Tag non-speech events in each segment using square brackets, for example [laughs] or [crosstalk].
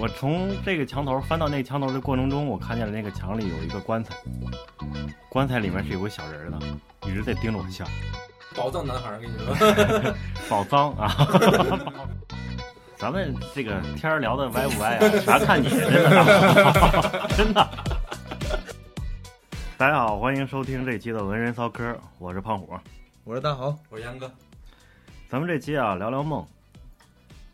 我从这个墙头翻到那个墙头的过程中，我看见了那个墙里有一个棺材，棺材里面是有个小人儿的，一直在盯着我笑。宝藏男孩儿，跟你说，[laughs] 宝藏啊！[laughs] 咱们这个天儿聊的歪不歪啊？全看你，真的，真的。大家好，欢迎收听这期的文人骚嗑，我是胖虎。我是大豪，我是杨哥。咱们这期啊，聊聊梦。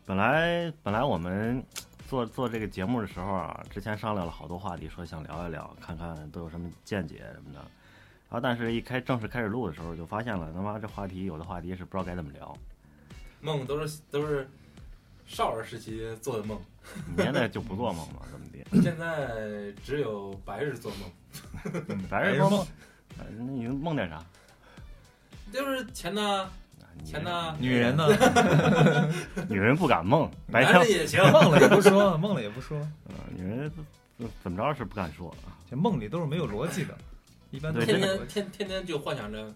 本来本来我们做做这个节目的时候啊，之前商量了好多话题，说想聊一聊，看看都有什么见解什么的。然后，但是一开正式开始录的时候，就发现了他妈这话题有的话题是不知道该怎么聊。梦都是都是少儿时期做的梦，你现在就不做梦了，怎么的？现在只有白日做梦。白日做梦，那你梦点啥？就是钱呐，钱呢，女人呢？[laughs] 女人不敢梦，[laughs] 白天也行。梦了也不说，[laughs] 梦了也不说，嗯女人怎么着是不敢说啊，这梦里都是没有逻辑的，一般都天。天天天天就幻想着，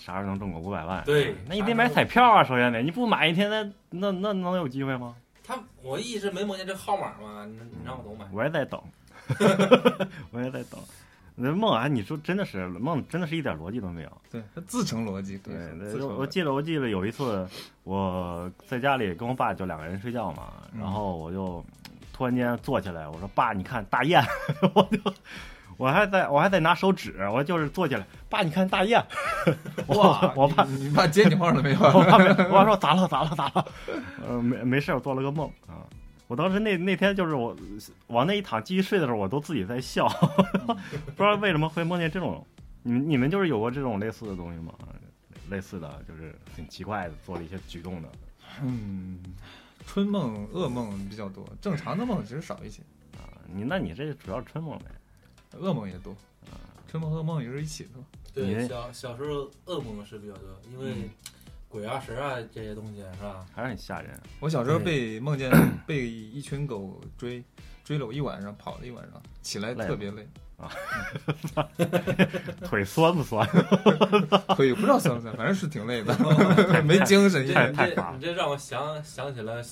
啥时候能中个五百万？对那你得买彩票啊，首先得，你不买一天，那那那能有机会吗？他我一直没梦见这号码嘛，你你让我怎么买？我也在等，我也在等。那梦啊，你说真的是梦，真的是一点逻辑都没有。对，他自成逻辑。对，对我我记得我记得有一次我在家里跟我爸就两个人睡觉嘛，嗯然后我就突然间坐起来，我说爸，你看大雁，[laughs] 我就我还在我还在拿手指，我就是坐起来，爸，你看大雁，[laughs] 哇，我爸你你爸接你话了没有？[laughs] 我爸没，我爸说咋了咋了咋了，呃没没事，我做了个梦啊。我当时那那天就是我往那一躺继续睡的时候，我都自己在笑，[laughs] 不知道为什么会梦见这种。你们你们就是有过这种类似的东西吗？类似的就是很奇怪的做了一些举动的。嗯，春梦、噩梦比较多，正常的梦其实少一些，啊，你那你这主要是春梦呗？噩梦也多。啊春梦、噩梦也是一起的。对，小小时候噩梦是比较多，因为鬼啊神啊这些东西是吧？还是很吓人。我小时候被梦见被一群狗追，追了我一晚上，跑了一晚上，起来特别累啊，腿酸不酸？[laughs] 腿不知道酸不酸，反正是挺累的，没精神。这你这你这让我想想起了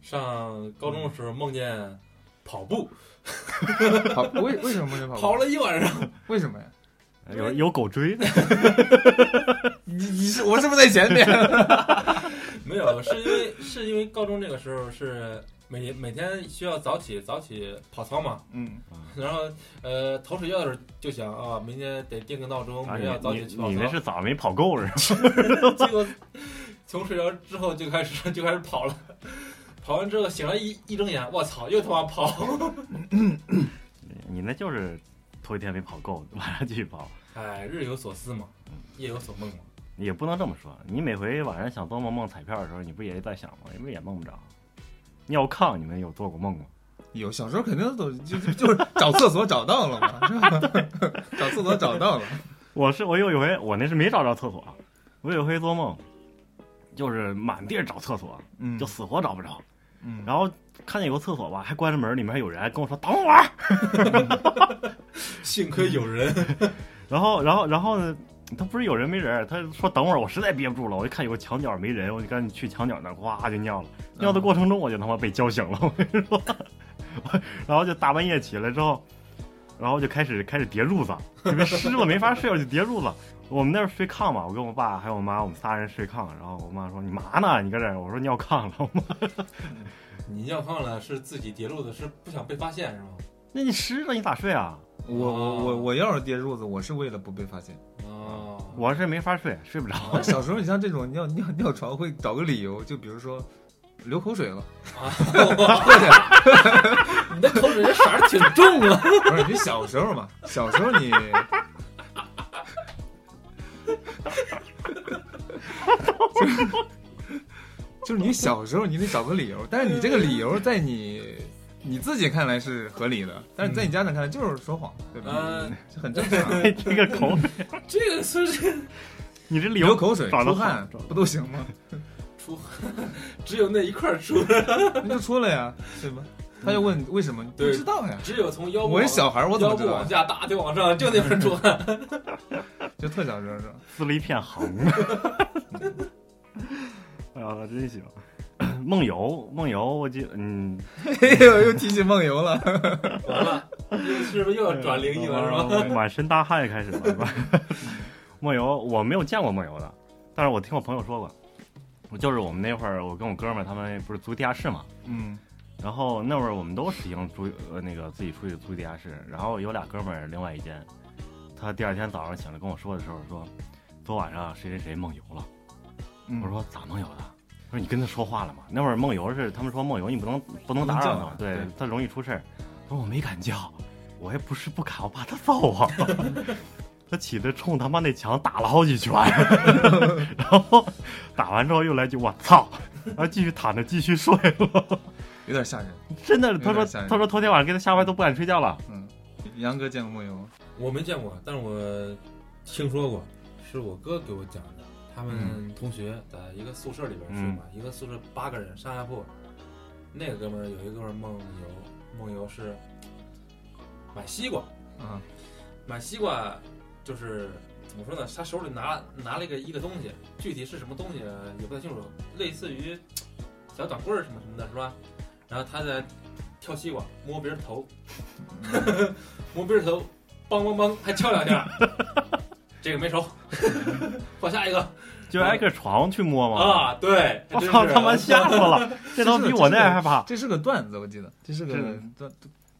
上高中的时候梦见跑步，跑为为什么梦见跑步？跑了一晚上。为什么呀？有有狗追？[laughs] 你你是我是不是在前面？[laughs] 没有，是因为是因为高中那个时候是每每天需要早起早起跑操嘛，嗯，然后呃头睡觉的时候就想啊，明天得定个闹钟，啊，明天要早起去跑操。你你那是早没跑够是吧？结果从睡着之后就开始就开始跑了，跑完之后醒来一一睁眼，我操，又他妈跑！你那就是头一天没跑够，晚上继续跑。哎，日有所思嘛，夜有所梦嘛。也不能这么说，你每回晚上想做梦梦彩票的时候，你不也在想吗？你不也梦不着？尿炕，你们有做过梦吗？有小时候肯定都就就就是找厕所找到了嘛，是吧？[laughs] 找厕所找到了，我是我有一回，我那是没找着厕所，我有一回做梦，就是满地找厕所，嗯就死活找不着。嗯，然后看见有个厕所吧，还关着门，里面还有人，还跟我说等会儿。幸亏有人，[laughs] 然后，然后，然后呢？他不是有人没人，他说等会儿，我实在憋不住了，我一看有个墙角没人，我就赶紧去墙角那儿，哗就尿了。尿的过程中，我就他妈被叫醒了，[laughs] 我跟你说。然后就大半夜起来之后，然后就开始开始叠褥子，因为湿了没法睡，我就叠褥子。我们那儿睡炕嘛，我跟我爸还有我妈，我们仨人睡炕。然后我妈说：“你嘛呢？你搁这儿？”我说：“尿炕了。”我妈 [laughs] 你尿炕了是自己叠褥子，是不想被发现是吗？那你湿了你咋睡啊？我我我我要是跌褥子，我是为了不被发现。哦，我是没法睡，睡不着。小时候，你像这种尿尿尿床会找个理由，就比如说流口水了，啊，[laughs] 你的口水色儿挺重啊！不是你小时候嘛，小时候你。[laughs] 就是就是你小时候你得找个理由，但是你这个理由在你你自己看来是合理的，但是在你家长看来就是说谎，对吧？嗯，这很正常。[laughs] 这个口水，[laughs] 这个是你这流口水、出汗不都行吗？出汗，[laughs] 只有那一块儿出，那就出了呀，对吧？他就问为什么？不知道呀。只有从腰部我是小孩儿，我怎么知道腰部往？下，打就往上，就那块儿出汗。就特小时候是吧？撕了一片横。啊，真行。[clears throat] 梦游，梦游，我记，嗯，[laughs] 又又提起梦游了。[laughs] 完了，是不是又要转灵异了是吧？满身大汗开始了，是吧？[laughs] 梦游我没有见过梦游的，但是我听我朋友说过，我就是我们那会儿，我跟我哥们儿他们不是租地下室嘛，嗯然后那会儿我们都实行租呃那个自己出去租地下室，然后有俩哥们儿另外一间，他第二天早上醒来跟我说的时候说，昨晚上谁谁谁梦游了。嗯，我说咋梦游的？他说你跟他说话了吗？那会儿梦游是他们说梦游你不能不能打扰他，对对他容易出事儿。他说我没敢叫，我也不是不敢，我怕他揍我。[laughs] 他起来冲他妈那墙打了好几拳，[laughs] 然后打完之后又来句我操，然后继续躺着继续睡了。有点吓人。真的，他说他说头天晚上给他吓坏都不敢睡觉了。嗯，杨哥见过梦游吗？我没见过，但是我听说过，是我哥给我讲的。他们同学在一个宿舍里边睡嘛，一个宿舍八个人上下铺。那个哥们儿有一个哥们儿梦游，梦游是买西瓜，啊，买西瓜就是怎么说呢？他手里拿拿了一个一个东西，具体是什么东西也不太清楚，类似于小短棍儿什么什么的，是吧？然后他在挑西瓜，摸别人头，摸别人头，梆梆梆，还敲两下。[laughs] 这个没熟，换下一个 [laughs] 就挨个床去摸嘛。啊！对，我操，他妈吓死了！[laughs] 这都比我那还害怕。这是个段子，我记得这是个段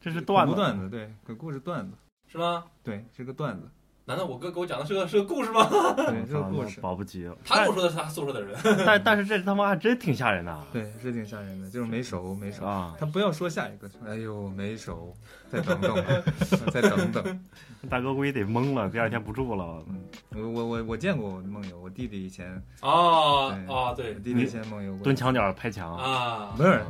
这是段子，段子，对，鬼故事段子，是吗？对，是个段子，难道我哥给我讲的是个是个故事吗？对，[laughs] 是个故事，保不齐。他跟我说的是他宿舍的人，但但是这他妈还真挺吓人的。对，是挺吓人的，就是没熟，没熟。啊，他不要说下一个，哎呦，没熟，再等等，[laughs] 再等等。大哥估计得懵了，第二天不住了。我我我我见过梦游，我弟弟以前，对哦哦，对我弟弟以前梦游过。蹲墙角拍墙，啊，不是，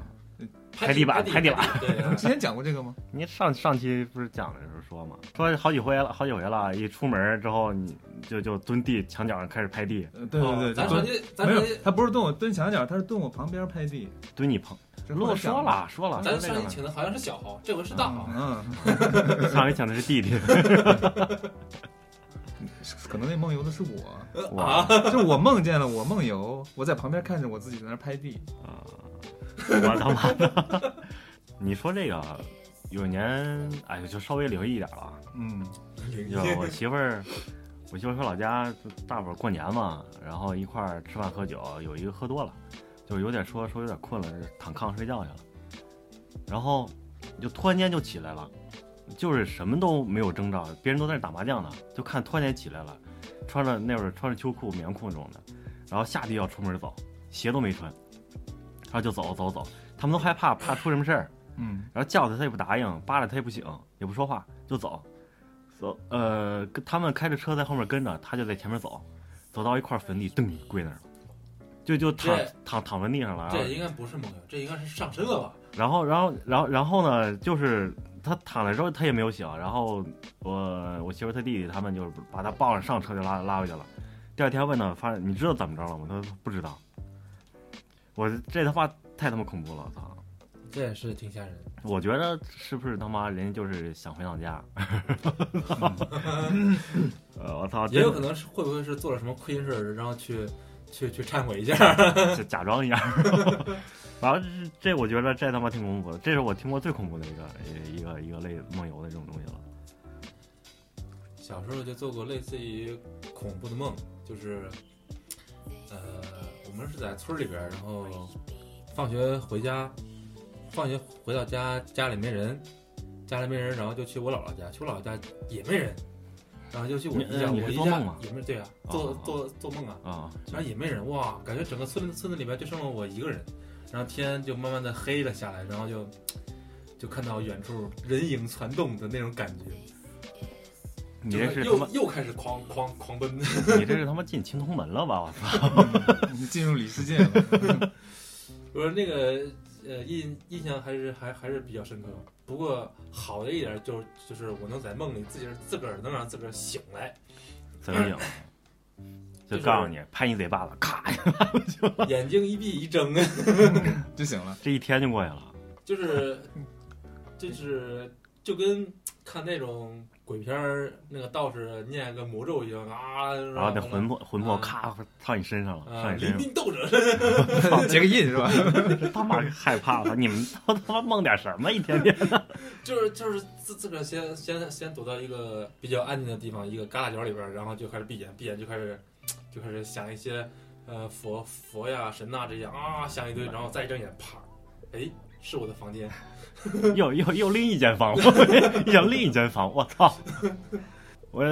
拍地板拍拍地板对 [laughs] 之前讲过这个吗？你上上期不是讲的时候说吗，说好几回了，好几回了，一出门之后你就就蹲地墙角上开始拍地，呃对对对，哦咱上期，咱没有他不是蹲我蹲墙角，他是蹲我旁边拍地。蹲你旁。这如果说了说了，咱上期请的好像是小号，这回是大号。嗯，个 [laughs] 上回请的是弟弟，嗯 [laughs] 可能那梦游的是我，哇就我梦见了我梦游，我在旁边看着我自己在那拍地。啊，[laughs] 我他妈的！[laughs] 你说这个有一年，哎呦，就稍微灵异一点了。嗯就 [laughs] 我媳妇儿，我媳妇儿回老家，大伙儿过年嘛，然后一块儿吃饭喝酒，有一个喝多了，就有点说说有点困了，躺炕上睡觉去了，然后就突然间就起来了，就是什么都没有征兆，别人都在那打麻将呢，就看突然间起来了，穿着那会儿穿着秋裤棉裤那种的，然后下地要出门走，鞋都没穿，然后就走走走，他们都害怕，怕出什么事儿。嗯然后叫他他也不答应，扒拉他也不醒，也不说话，就走，走，呃，跟他们开着车在后面跟着，他就在前面走，走到一块坟地，噔跪那儿了，就就躺躺躺在地上了，这应该不是梦游，这应该是上身了吧？然后然后然后然后呢，就是他躺了之后他也没有醒，然后我我媳妇儿他弟弟他们就是把他抱上上车就拉拉回去了，第二天问他，发现你知道怎么着了吗？他说不知道，我这他妈太他妈恐怖了，我操！这也是挺吓人。我觉得是不是他妈人家就是想回趟家？[laughs] 呃，我操，也有可能是会不会是做了什么亏心事儿，然后去去去忏悔一下？[laughs] 就 [laughs] 假装一下。完了，这这我觉得这他妈挺恐怖的，这是我听过最恐怖的一个一个一个类梦游的这种东西了。小时候就做过类似于恐怖的梦，就是呃，我们是在村里边，然后放学回家，放学回到家，家里没人，家里没人，然后就去我姥姥家，去我姥姥家也没人，然后就去我姨家，我姨家也没对啊，哦做哦做做梦啊，啊，然后也没人，哇，感觉整个村子村子里边就剩了我一个人，然后天就慢慢的黑了下来，然后就就看到远处人影攒动的那种感觉，你这是，又又开始狂狂狂奔。你这 [laughs] 是他妈进青铜门了吧？我操！你进入李世界了。我说那个呃印印象还是还还是比较深刻。不过好的一点就是就是我能在梦里自己自个儿能让自个儿醒来，怎么醒？[clears throat] 就告诉你，拍你嘴巴子，咔，眼睛一闭一睁，[laughs] 就醒了。这一天就过去了。就是就是就跟看那种鬼片儿那个道士念个魔咒一样啊，然然后那魂魄魂魄啊咔套你身上了，啊，上你身上临兵斗者，结个印是吧？[laughs] 他妈害怕了！你们都他妈梦点什么？一天天的，[laughs] 就是就是自自个儿先先先躲到一个比较安静的地方，一个旮旯角里边儿，然后就开始闭眼，闭眼就开始就开始想一些呃佛佛呀神呐这些啊想一堆，然后再一睁眼，啪，哎，是我的房间，[laughs] 又又又另一间房，又另一间房，我操！我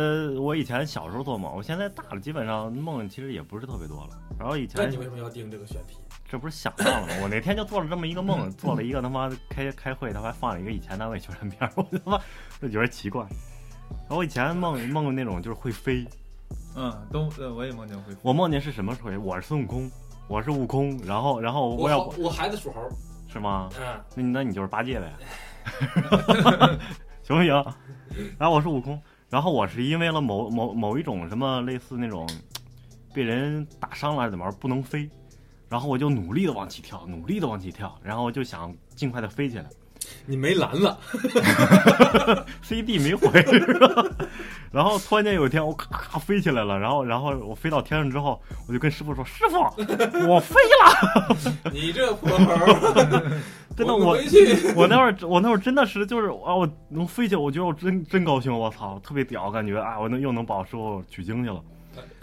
我以前小时候做梦，我现在大了，基本上梦其实也不是特别多了。然后以前那你为什么要定这个选题？这不是想到了吗？我那天就做了这么一个梦，做了一个他妈开开会，他还放了一个以前单位宣传片，我他妈就觉得奇怪。然后我以前梦梦那种就是会飞，嗯，都呃我也梦见会飞。我梦见是什么会？我是孙悟空，我是悟空，然后然后我要我孩子属猴，是吗？嗯，那你那你就是八戒呗，[laughs] [laughs] 行不行？然后我是悟空，然后我是因为了某某某一种什么类似那种被人打伤了还是怎么着不能飞，然后我就努力的往起跳，努力的往起跳，然后我就想尽快的飞起来你没蓝了，，[laughs] CD 没回是吧？然后突然间有一天我咔咔飞起来了，然后然后我飞到天上之后，我就跟师傅说：“师傅，我飞了。[laughs] ”你这破猴，[laughs] 真的我我那会儿，我那会儿真的是就是啊，我能飞起来，我觉得我真真高兴，我操，特别屌，感觉啊，我能又能把我师傅取经去了。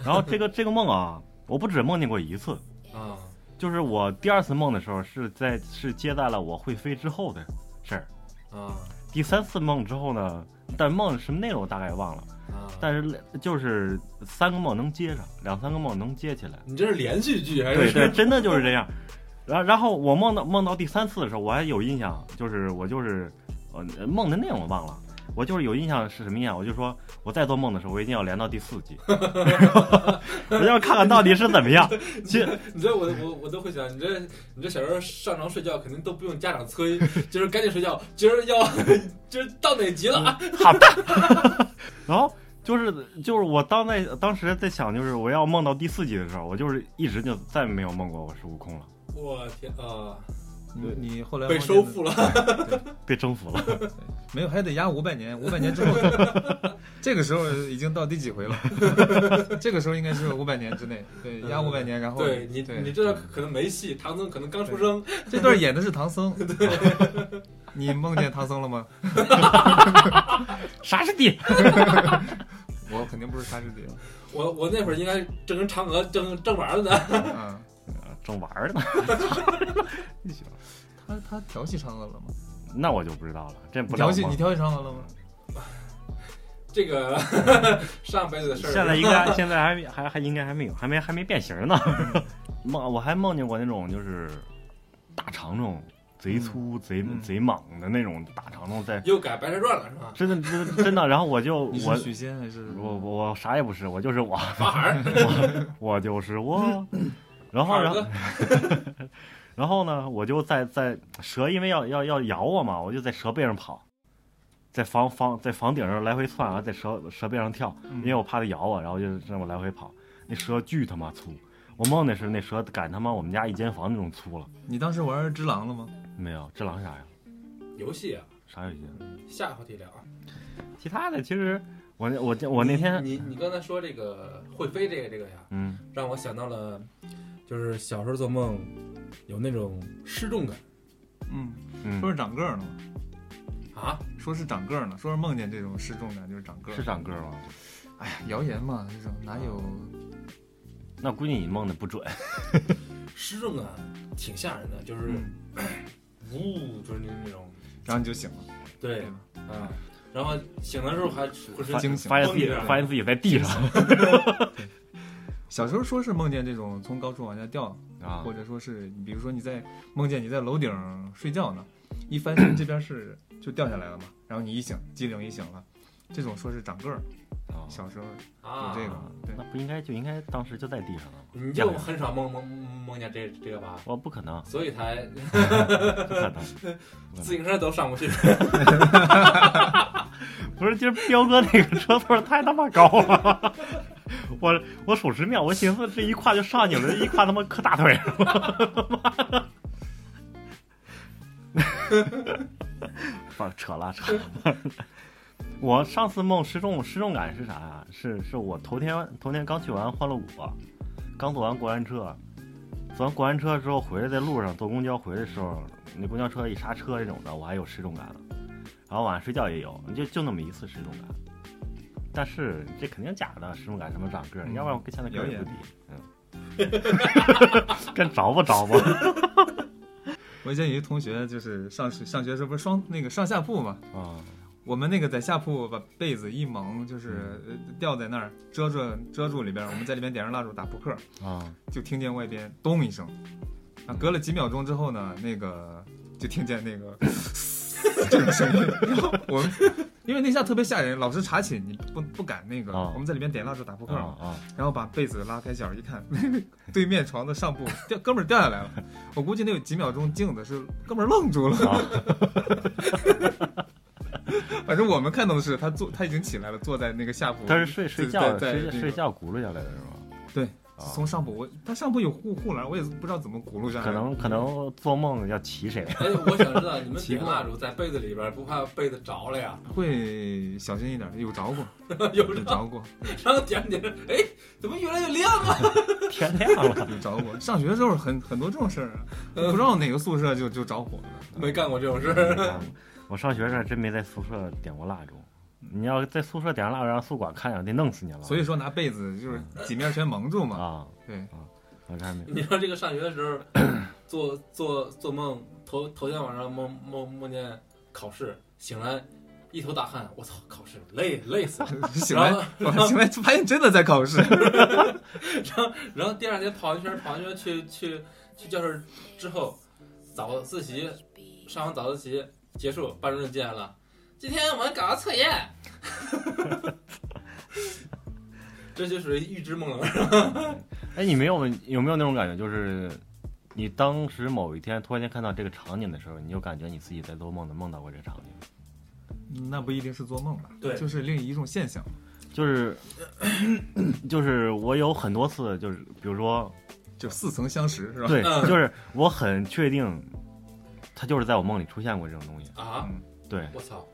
然后这个这个梦啊，我不止梦见过一次，啊，就是我第二次梦的时候是在是接在了我会飞之后的事儿。啊第三次梦之后呢，但梦什么内容我大概忘了，啊！但是就是三个梦能接上，两三个梦能接起来。你这是连续剧还是？对对，真的就是这样。然后然后我梦到梦到第三次的时候，我还有印象，就是我就是呃梦的内容我忘了，我就是有印象是什么印象，我就说我在做梦的时候，我一定要连到第四集，[laughs] 我要看看到底是怎么样。[laughs] 其实你这我我我都会想，你这你这小时候上床睡觉肯定都不用家长催，就是赶紧睡觉，今儿要今儿到哪集了啊？[laughs] 好的。[laughs] 然后就是就是我当在当时在想，就是我要梦到第四集的时候，我就是一直就再没有梦过我是悟空了，我天啊，你你后来被收复了，被征服了。没有，还得压五百年，五百年之后，[laughs] 这个时候已经到第几回了？这个时候应该是五百年之内，对，压五百年，然后对你对你这可能没戏，唐僧可能刚出生，这段演的是唐僧，你梦见唐僧了吗？[laughs] 啥是地？[laughs] 我肯定不是他是的，我我那会儿应该正跟嫦娥正正玩儿呢，嗯，正玩儿呢。[laughs] 他他调戏嫦娥了吗？那我就不知道了，这不调戏你调戏嫦娥了吗？[laughs] 这个 [laughs] 上辈子的事儿。现在应该现在还还还应该还没有，还没还没变形呢。梦我还梦见过那种就是大长虫，贼粗、贼嗯贼猛的那种大长虫在，又改《白蛇传》了是吧？真的真的真的。然后我就我许仙还是？我我我啥也不是，我就是我，发孩儿，我就是我。然后然后 [laughs] 然后呢，我就在在蛇，因为要要要咬我嘛，我就在蛇背上跑，在房房在房顶上来回窜，然后在蛇蛇背上跳，嗯因为我怕它咬我，然后就这么来回跑。那蛇巨他妈粗，我梦的是那蛇赶他妈我们家一间房那种粗了。你当时玩只狼了吗？没有，只狼啥呀？游戏啊，啥游戏？下回题聊啊。其他的其实我我我那天你你你刚才说这个会飞这个这个呀，嗯让我想到了，就是小时候做梦有那种失重感嗯，嗯说是长个儿呢嘛，啊，说是长个儿呢，说是梦见这种失重感就是长个儿。是长个儿吗？哎呀，谣言嘛，这种哪有？那估计你梦的不准。[laughs] 失重感挺吓人的，就是嗯，[coughs] 呜，就是那那种然后你就醒了，对对吧？啊，然后醒的时候还浑身发惊醒发现自己发现自己在地上小时候说是梦见这种从高处往下掉，啊或者说是，比如说你在梦见你在楼顶睡觉呢，[coughs] 一翻身这边是就掉下来了嘛，然后你一醒，机灵一醒了，这种说是长个儿。啊小时候啊有这个，对那，不应该就应该当时就在地上了吗？你就很少梦梦梦见这这个吧，我不可能，所以才 [laughs] 不可能。自行车都上不去。[laughs] 不是，今儿彪哥那个车座太他妈高了，[laughs] 我我数十秒，我寻思这一跨就上去了，这一跨他妈磕大腿了，妈的，扯了扯了。我上次梦失重失重感是啥呀？是是我头天头天刚去完欢乐谷，刚坐完过山车，坐完过山车之后回来在路上坐公交回来的时候，那公交车一刹车这种的，我还有失重感了。然后晚上睡觉也有，就就那么一次失重感。但是这肯定假的，失重感什么长个儿，嗯要不然我跟现在个儿不低。嗯，[laughs] 跟着不着吧？[laughs] 我以前有一同学就是上学上学时候不是双那个上下铺嘛，啊，我们那个在下铺把被子一蒙，就是呃吊在那儿遮住遮住里边，我们在里边点上蜡烛打扑克，啊，就听见外边咚一声，啊，隔了几秒钟之后呢，那个就听见那个这个声音，[laughs] 然后我们 [laughs] 因为那下特别吓人，老师查寝，你不不敢那个，啊我们在里面点蜡烛打扑克！然后把被子拉开角一看，对面床的上铺掉哥们儿掉下来了，我估计那有几秒钟镜子是哥们儿愣住了，啊 [laughs] 反正我们看到的是他坐他已经起来了，坐在那个下铺，他是睡睡觉睡睡觉轱辘下来的是吗？对啊，从上铺我他上铺有护护栏，我也不知道怎么轱辘上来，可能 [laughs] 可能做梦要骑谁？哎，我想知道你们点蜡烛在被子里边，不怕被子着了呀？会小心一点，有着过，[laughs] 有有着过，[laughs] 然后点着点着，哎，怎么越来越亮啊？天亮了，有着过。上学的时候很很多这种事儿啊，不知道哪个宿舍就就着火了。没干过这种事儿。嗯我上学时候真没在宿舍点过蜡烛。你要在宿舍点上蜡烛，让宿管看见，得弄死你了。所以说拿被子就是几面全蒙住嘛。啊，对，我看没你说这个上学的时候，做做做梦，头头天晚上梦梦梦见考试，醒来一头大汗，我操，考试累累死了。[laughs] 醒来醒来发现真的在考试。[laughs] 然后然后第二天跑一圈跑一圈去去去教室之后，早自习上完早自习结束，班主任进来了，今天我们搞个测验。[laughs] 这就属于预知梦了。[laughs] 哎，你没有有没有那种感觉，就是你当时某一天突然间看到这个场景的时候，你就感觉你自己在做梦的梦到过这个场景，那不一定是做梦吧？对就是另一种现象。就是 [coughs] 就是我有很多次，就是比如说，就似曾相识是吧？对，嗯就是我很确定，他就是在我梦里出现过这种东西，啊！嗯对，我操！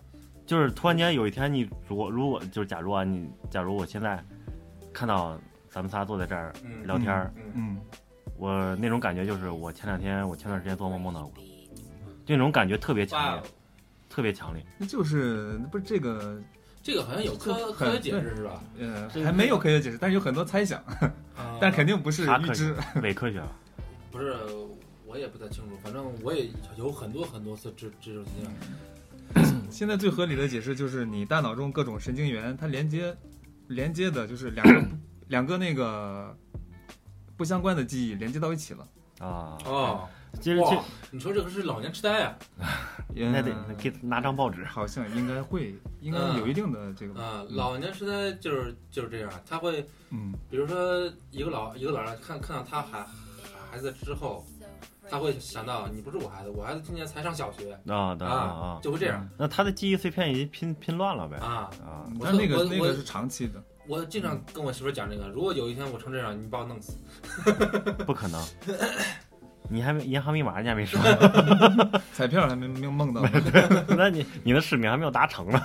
就是突然间有一天你如果如果就是假如啊，你假如我现在看到咱们仨坐在这儿嗯聊天儿，嗯，嗯，我那种感觉就是我前两天我前段时间做梦梦到过，就那种感觉特别强烈，，特别强烈。那就是不是这个这个好像有科科学解释是吧？嗯还没有科学解释，但是有很多猜想，[laughs] 啊但肯定不是预知。？伪科学吧？不是，我也不太清楚。反正我也有很多很多次这这种经验。现在最合理的解释就是你大脑中各种神经元它连接连接的就是两个 [clears throat] 两个那个不相关的记忆连接到一起了。啊，哦，接着去，你说这个是老年痴呆啊？[laughs] 那得嗯给拿张报纸。好像应该会，应该有一定的这个啊，老年痴呆就是就是这样，他会嗯比如说一个老一个老人看看到他孩孩子之后，他会想到你不是我孩子，我孩子今年才上小学啊的啊啊啊，，就会这样那他的记忆碎片已经拼拼乱了呗啊。啊，我但那个那个是长期的，我经常跟我媳妇讲这个，如果有一天我成这样，你把我弄死。不可能。[laughs] 你还没银行密码你还没说，[laughs] 彩票还没没有梦到。[laughs] 那你你的使命还没有达成呢。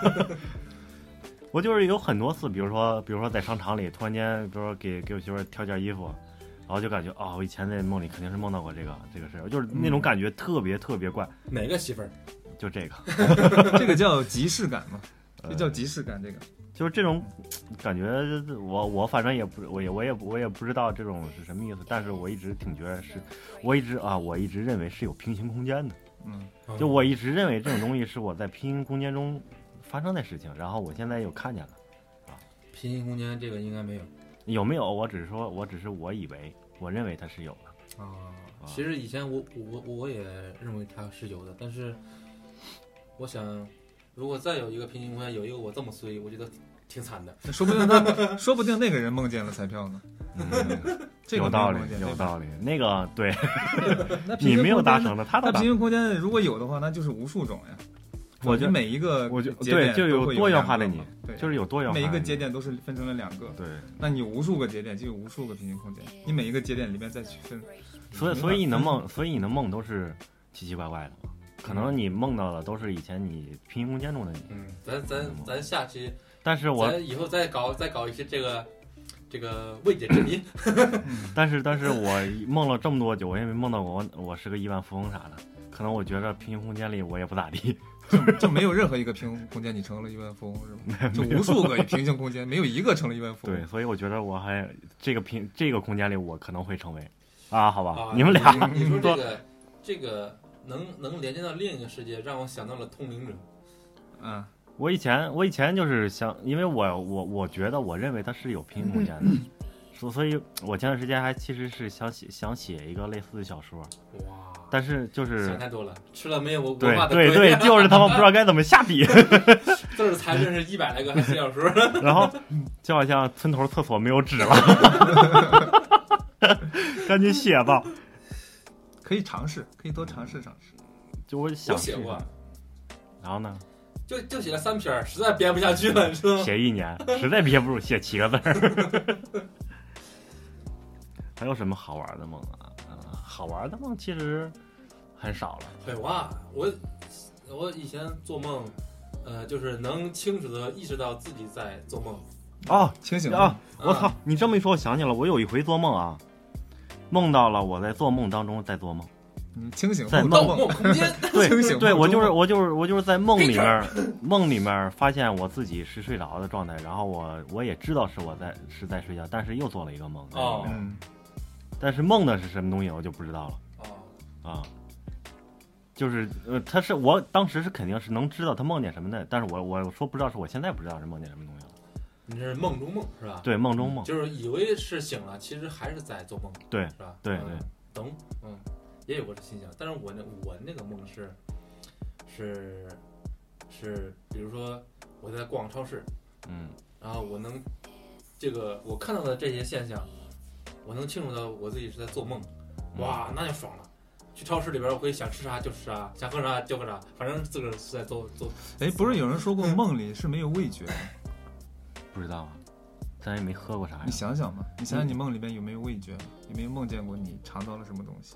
我就是有很多次，比如说，比如说在商场里，突然间，比如说给给我媳妇挑件衣服，然后就感觉啊、我以前在梦里肯定是梦到过这个这个事儿，就是那种感觉特别特别怪，哪个媳妇儿？[laughs] 就这个 [laughs] [laughs] 这个叫即视感嘛，呃这叫即视感。这个。就是这种感觉，我我反正也不，我也我也我也不知道这种是什么意思，但是我一直挺觉得是，我一直啊，我一直认为是有平行空间的，嗯，就我一直认为这种东西是我在平行空间中发生的事情，然后我现在又看见了，啊。平行空间这个应该没有。有没有？我只是说，我只是我以为，我认为它是有的，啊。啊其实以前我我我也认为它是有的，但是我想，如果再有一个平行空间，有一个我这么衰，我觉得挺惨的。说不定他，[laughs] 说不定那个人梦见了彩票呢。嗯，[laughs] 这个有道理有道理。那个对你没有达成的，他都达那平。行空间如果有的话，那就是无数种呀。我觉得每一个我觉节点对就有多元化的你，对，就是有多元化每一个节点都是分成了两个，对，那你无数个节点就有无数个平行空间，你每一个节点里面再去分。所以所以你的梦，所以你的梦都是奇奇怪怪的嘛。可能你梦到的都是以前你平行空间中的你。嗯，咱咱咱下期，但是我以后再搞再搞一些这个这个未解之谜。[laughs] 但是但是我梦了这么多久，我也没梦到过我我是个亿万富翁啥的。可能我觉得平行空间里我也不咋地。就就没有任何一个平行空间你成了亿万富翁是吗？[laughs] 就无数个平行空间，没有一个成了亿万富翁。对，所以我觉得我还这个平这个空间里我可能会成为啊，好吧，啊你们俩你说这 [laughs] 个这个能能连接到另一个世界，让我想到了通灵者。嗯，我以前我以前就是想，因为我我我觉得我认为它是有平行空间的，[laughs] 所所以我前段时间还其实是想写想写一个类似的小说，哇，但是就是想太多了，吃了没有文对化的对对，就是他妈不知道该怎么下笔，[laughs] 字儿才认识一百来个，还写小说。[laughs] 然后就好像村头厕所没有纸了，[laughs] 赶紧写吧。可以尝试，可以多尝试尝试。就我想我写过，然后呢，就就写了三篇，实在编不下去了，你知道吗？写一年，实在憋不住，写七个字儿。还有什么好玩的梦啊？呃好玩的梦其实很少了。还有啊，我我以前做梦，呃，就是能清楚的意识到自己在做梦。哦清醒啊！我啊操！你这么一说，我想起了，我有一回做梦啊，梦到了我在做梦当中在做梦。嗯，清醒在做梦，梦空间，对清醒对，我就是我就是我就是在梦里面，[laughs] 梦里面发现我自己是睡着的状态，然后我我也知道是我在是在睡觉，但是又做了一个梦在里哦但是梦的是什么东西我就不知道了哦，啊。就是呃，他是我当时是肯定是能知道他梦见什么的，但是我我说不知道是我现在不知道是梦见什么东西了。你这是梦中梦是吧？对，梦中梦，就是以为是醒了，其实还是在做梦，对是吧？对嗯对，懂，嗯，也有过这现象，但是我那我那个梦是是是，比如说我在逛超市，嗯然后我能这个我看到的这些现象，我能清楚到我自己是在做梦，嗯哇，那就爽了。去超市里边，我可以想吃啥就吃啥，想喝啥就喝啥，反正自个儿是在做做。哎，不是有人说过梦里是没有味觉的？不知道啊，咱也没喝过啥呀你。想想嘛，你想想你梦里边有没有味觉？有没有梦见过你尝到了什么东西？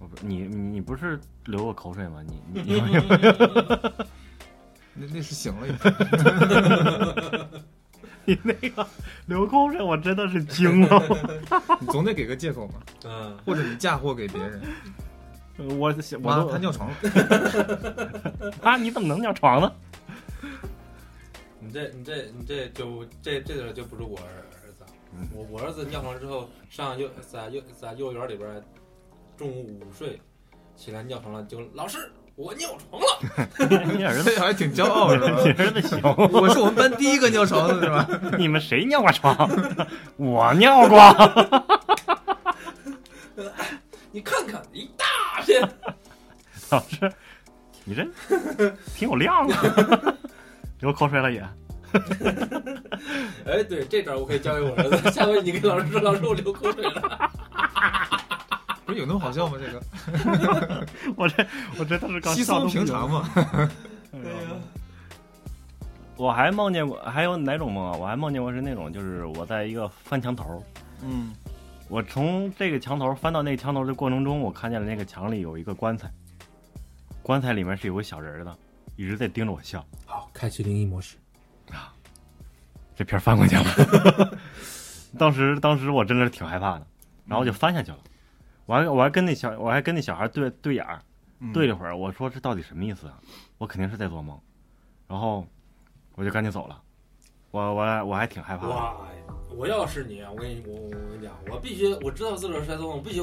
我不你你你不是流过口水吗？你你 [laughs] 你那那是醒了以后，[laughs] [laughs] 你那个流口水，我真的是惊了。[laughs] 你总得给个借口嘛，嗯，或者你嫁祸给别人，我我都他尿床了，[laughs] 啊，你怎么能尿床呢？你这你这你这就这这个就不是我儿儿子，嗯我我儿子尿床之后上幼在幼在幼儿园里边，中午午睡起来尿床了，就老师我尿床了，[laughs] 你儿子，这还挺骄傲是你吧？[laughs] 儿子行，我是我们班第一个尿床的是吧？[laughs] 你们谁尿过床？我尿过。你看看一大片，老师，你这挺有量啊，流口水了也。哎，对，这招我可以教给我儿子，下回你跟老师说，老师我流口水了，不是有那么好笑吗？这个 [laughs] 我这我真的是刚稀笑得不行松平常。[laughs] 嘛。对呀我还梦见过，还有哪种梦啊？我还梦见过是那种，就是我在一个翻墙头，嗯，我从这个墙头翻到那个墙头的过程中，我看见了那个墙里有一个棺材，棺材里面是有个小人儿的，一直在盯着我笑。好，开启灵异模式啊，这片翻过去了，[laughs] 当时当时我真的是挺害怕的，然后就翻下去了。我还我还跟那小我还跟那小孩对对眼儿，嗯对了会儿，我说这到底什么意思啊？我肯定是在做梦，然后我就赶紧走了。我我我还挺害怕的。哇，我要是你啊，我跟你我我跟你讲，我必须我知道自个儿是在做梦，我必须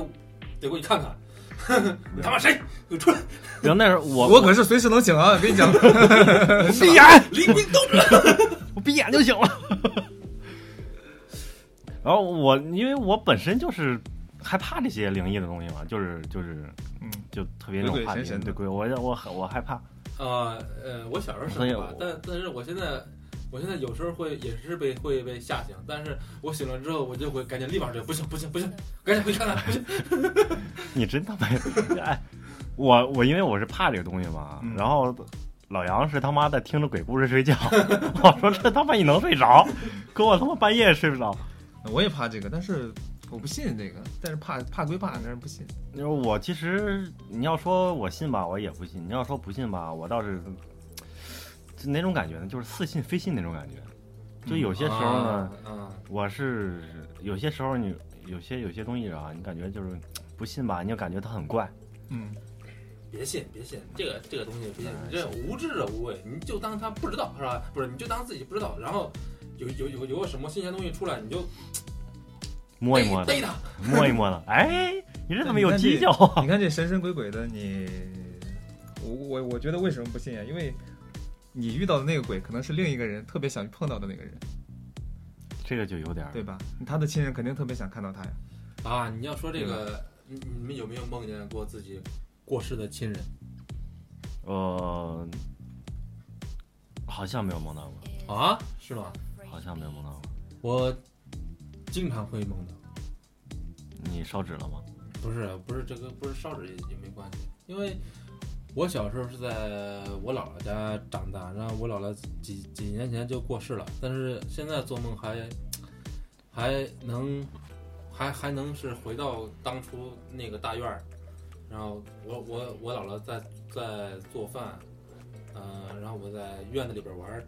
得过去看看，你 [laughs] 他妈谁？给我出来！然后那时候我我可是随时能醒啊！跟你讲，我闭眼，黎明斗者，我闭眼就醒了。[laughs] 然后我因为我本身就是害怕这些灵异的东西嘛，就是就是嗯，就特别那种怕的对鬼，我我很我害怕。呃呃，我小时候是所以害怕，但但是我现在。我现在有时候会也是被会被吓醒，但是我醒了之后，我就会赶紧立马就不行不行不行，赶紧回去看看，不行。[laughs] 你真他妈哎，我我因为我是怕这个东西嘛，嗯然后老杨是他妈的听着鬼故事睡觉，[laughs] 我说这他妈你能睡着，可我他妈半夜睡不着。我也怕这个，但是我不信这个，但是怕怕归怕，但是不信。就是我其实你要说我信吧，我也不信；你要说不信吧，我倒是就哪种感觉呢？就是似信非信那种感觉。就有些时候呢，嗯，啊我是有些时候你有些有些东西啊，你感觉就是不信吧，你就感觉它很怪。嗯，别信别信，这个这个东西别信哎，你这无知者无畏，你就当他不知道是吧？不是，你就当自己不知道，然后有有有有个什么新鲜东西出来，你就摸一摸的，摸一摸的。哎，你这怎么有你看这犄角啊？你看这神神鬼鬼的，你我我我觉得为什么不信啊？因为你遇到的那个鬼可能是另一个人特别想去碰到的那个人，这个就有点儿对吧？他的亲人肯定特别想看到他呀。啊，你要说这个，你你们有没有梦见过自己过世的亲人？呃，好像没有梦到过，啊，是吗？好像没有梦到过。我经常会梦到，你烧纸了吗？不是不是这个不是烧纸也也没关系，因为我小时候是在我姥姥家长大，然后我姥姥几几年前就过世了，但是现在做梦还还能还还能是回到当初那个大院儿，然后我我我姥姥在在做饭，呃，然后我在院子里边玩儿，